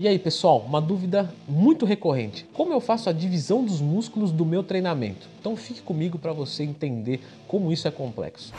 E aí, pessoal, uma dúvida muito recorrente: como eu faço a divisão dos músculos do meu treinamento? Então fique comigo para você entender como isso é complexo.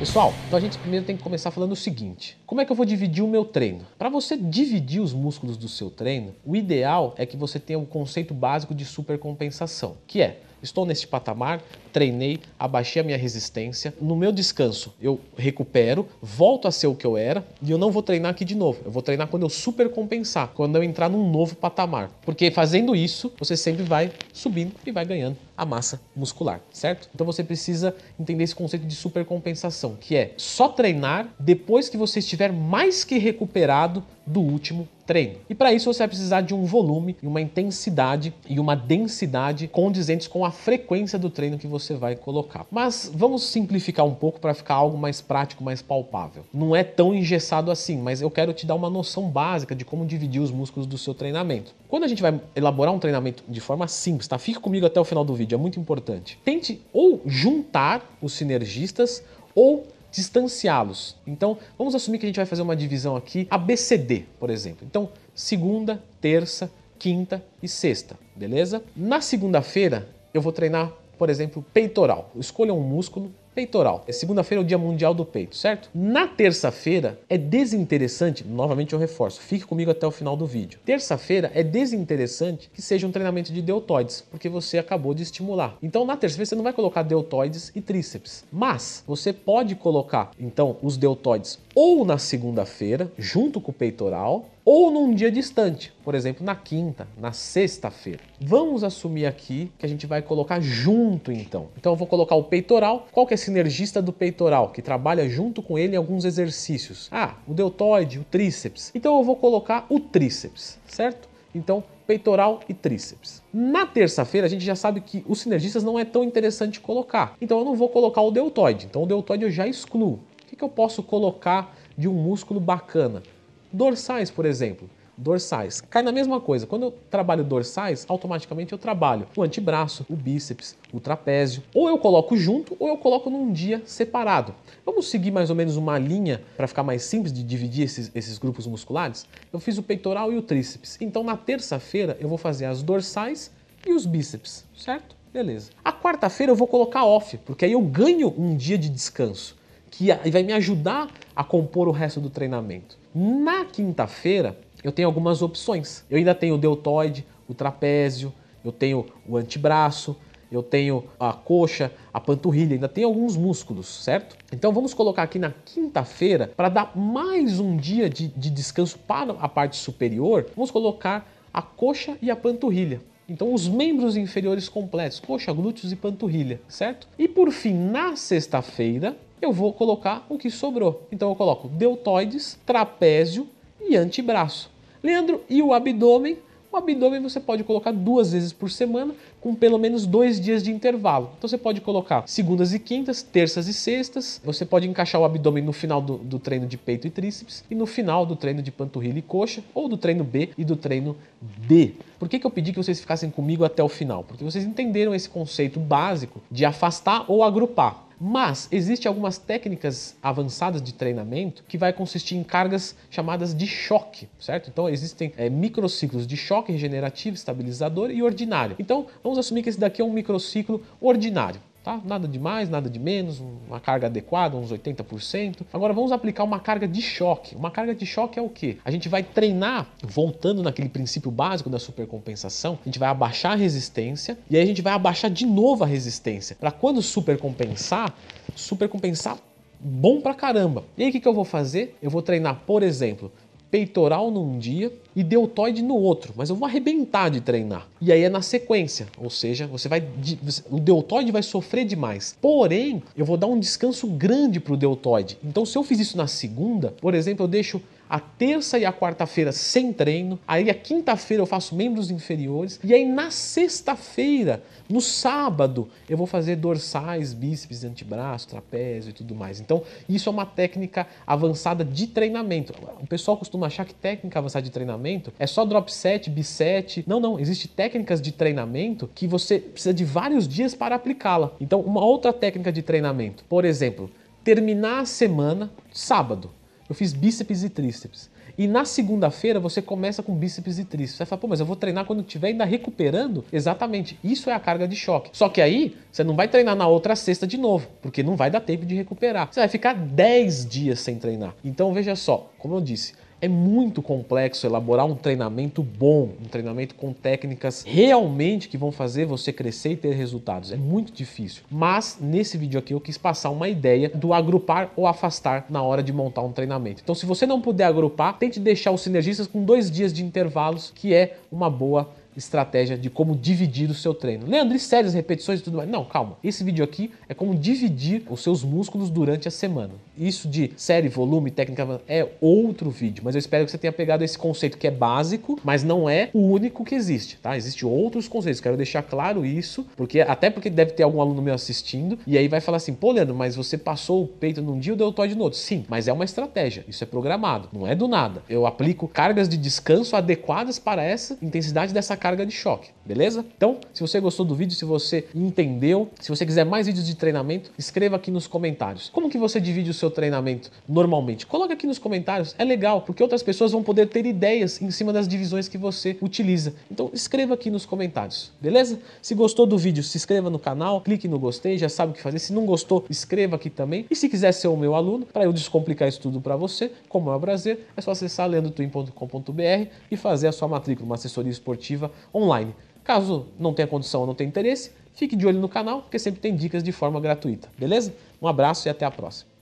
Pessoal, então a gente primeiro tem que começar falando o seguinte: como é que eu vou dividir o meu treino? Para você dividir os músculos do seu treino, o ideal é que você tenha um conceito básico de supercompensação, que é estou neste patamar, treinei, abaixei a minha resistência. No meu descanso, eu recupero, volto a ser o que eu era e eu não vou treinar aqui de novo. Eu vou treinar quando eu super compensar, quando eu entrar num novo patamar. Porque fazendo isso, você sempre vai subindo e vai ganhando a massa muscular, certo? Então você precisa entender esse conceito de supercompensação, que é só treinar depois que você estiver mais que recuperado do último treino. E para isso você vai precisar de um volume, uma intensidade e uma densidade condizentes com a frequência do treino que você vai colocar. Mas vamos simplificar um pouco para ficar algo mais prático, mais palpável. Não é tão engessado assim, mas eu quero te dar uma noção básica de como dividir os músculos do seu treinamento. Quando a gente vai elaborar um treinamento de forma simples, tá? Fique comigo até o final do vídeo, é muito importante. Tente ou juntar os sinergistas ou distanciá-los. Então, vamos assumir que a gente vai fazer uma divisão aqui ABCD, por exemplo. Então, segunda, terça, quinta e sexta, beleza? Na segunda-feira, eu vou treinar, por exemplo, peitoral. Escolha um músculo peitoral. É segunda-feira é o Dia Mundial do Peito, certo? Na terça-feira é desinteressante, novamente eu reforço, fique comigo até o final do vídeo. Terça-feira é desinteressante que seja um treinamento de deltoides, porque você acabou de estimular. Então na terça-feira você não vai colocar deltoides e tríceps, mas você pode colocar então os deltoides ou na segunda-feira, junto com o peitoral, ou num dia distante, por exemplo, na quinta, na sexta-feira. Vamos assumir aqui que a gente vai colocar junto então. Então eu vou colocar o peitoral. Qual que é sinergista do peitoral que trabalha junto com ele em alguns exercícios? Ah, o deltoide, o tríceps. Então eu vou colocar o tríceps, certo? Então, peitoral e tríceps. Na terça-feira, a gente já sabe que os sinergistas não é tão interessante colocar. Então, eu não vou colocar o deltoide. Então, o deltoide eu já excluo. O que, que eu posso colocar de um músculo bacana? Dorsais, por exemplo. Dorsais. Cai na mesma coisa. Quando eu trabalho dorsais, automaticamente eu trabalho o antebraço, o bíceps, o trapézio. Ou eu coloco junto ou eu coloco num dia separado. Vamos seguir mais ou menos uma linha para ficar mais simples de dividir esses, esses grupos musculares? Eu fiz o peitoral e o tríceps. Então na terça-feira eu vou fazer as dorsais e os bíceps, certo? Beleza. A quarta-feira eu vou colocar off, porque aí eu ganho um dia de descanso que vai me ajudar a compor o resto do treinamento. Na quinta-feira, eu tenho algumas opções. Eu ainda tenho o deltoide, o trapézio, eu tenho o antebraço, eu tenho a coxa, a panturrilha, ainda tem alguns músculos, certo? Então vamos colocar aqui na quinta-feira, para dar mais um dia de, de descanso para a parte superior, vamos colocar a coxa e a panturrilha. Então, os membros inferiores completos, coxa, glúteos e panturrilha, certo? E por fim, na sexta-feira, eu vou colocar o que sobrou. Então, eu coloco deltoides, trapézio e antebraço. Leandro, e o abdômen? O abdômen você pode colocar duas vezes por semana, com pelo menos dois dias de intervalo. Então você pode colocar segundas e quintas, terças e sextas. Você pode encaixar o abdômen no final do, do treino de peito e tríceps e no final do treino de panturrilha e coxa, ou do treino B e do treino D. Por que, que eu pedi que vocês ficassem comigo até o final? Porque vocês entenderam esse conceito básico de afastar ou agrupar. Mas existem algumas técnicas avançadas de treinamento que vai consistir em cargas chamadas de choque, certo? Então existem é, microciclos de choque regenerativo, estabilizador e ordinário. Então vamos assumir que esse daqui é um microciclo ordinário. Tá? Nada de mais, nada de menos, uma carga adequada, uns 80%. Agora vamos aplicar uma carga de choque. Uma carga de choque é o que? A gente vai treinar, voltando naquele princípio básico da supercompensação, a gente vai abaixar a resistência e aí a gente vai abaixar de novo a resistência. Para quando supercompensar, supercompensar bom pra caramba. E aí o que, que eu vou fazer? Eu vou treinar, por exemplo, peitoral num dia e deltoide no outro, mas eu vou arrebentar de treinar. E aí é na sequência, ou seja, você vai o deltoide vai sofrer demais. Porém, eu vou dar um descanso grande para o deltoide. Então, se eu fiz isso na segunda, por exemplo, eu deixo a terça e a quarta-feira sem treino, aí a quinta-feira eu faço membros inferiores, e aí na sexta-feira, no sábado, eu vou fazer dorsais, bíceps, antebraço, trapézio e tudo mais. Então, isso é uma técnica avançada de treinamento. O pessoal costuma achar que técnica avançada de treinamento é só drop set, biset. Não, não, existe técnicas de treinamento que você precisa de vários dias para aplicá-la. Então, uma outra técnica de treinamento, por exemplo, terminar a semana, sábado, eu fiz bíceps e tríceps. E na segunda-feira você começa com bíceps e tríceps. Você fala, pô, mas eu vou treinar quando estiver ainda recuperando? Exatamente. Isso é a carga de choque. Só que aí você não vai treinar na outra sexta de novo, porque não vai dar tempo de recuperar. Você vai ficar 10 dias sem treinar. Então veja só, como eu disse, é muito complexo elaborar um treinamento bom, um treinamento com técnicas realmente que vão fazer você crescer e ter resultados. É muito difícil. Mas nesse vídeo aqui eu quis passar uma ideia do agrupar ou afastar na hora de montar um treinamento. Então, se você não puder agrupar, tente deixar os sinergistas com dois dias de intervalos, que é uma boa estratégia de como dividir o seu treino. Leandro, e séries, repetições e tudo mais? Não, calma. Esse vídeo aqui é como dividir os seus músculos durante a semana. Isso de série, volume, técnica é outro vídeo, mas eu espero que você tenha pegado esse conceito que é básico, mas não é o único que existe, tá? Existem outros conceitos, quero deixar claro isso, porque até porque deve ter algum aluno meu assistindo e aí vai falar assim: "Pô, Leandro, mas você passou o peito num dia e o deltoide no outro". Sim, mas é uma estratégia. Isso é programado, não é do nada. Eu aplico cargas de descanso adequadas para essa intensidade dessa carga de choque, beleza? Então, se você gostou do vídeo, se você entendeu, se você quiser mais vídeos de treinamento, escreva aqui nos comentários. Como que você divide o seu treinamento normalmente? Coloque aqui nos comentários, é legal, porque outras pessoas vão poder ter ideias em cima das divisões que você utiliza. Então, escreva aqui nos comentários, beleza? Se gostou do vídeo, se inscreva no canal, clique no gostei, já sabe o que fazer. Se não gostou, escreva aqui também. E se quiser ser o meu aluno, para eu descomplicar isso tudo para você, como é um prazer, é só acessar leandrotwin.com.br e fazer a sua matrícula, uma assessoria esportiva online. Caso não tenha condição ou não tenha interesse, fique de olho no canal, porque sempre tem dicas de forma gratuita, beleza? Um abraço e até a próxima.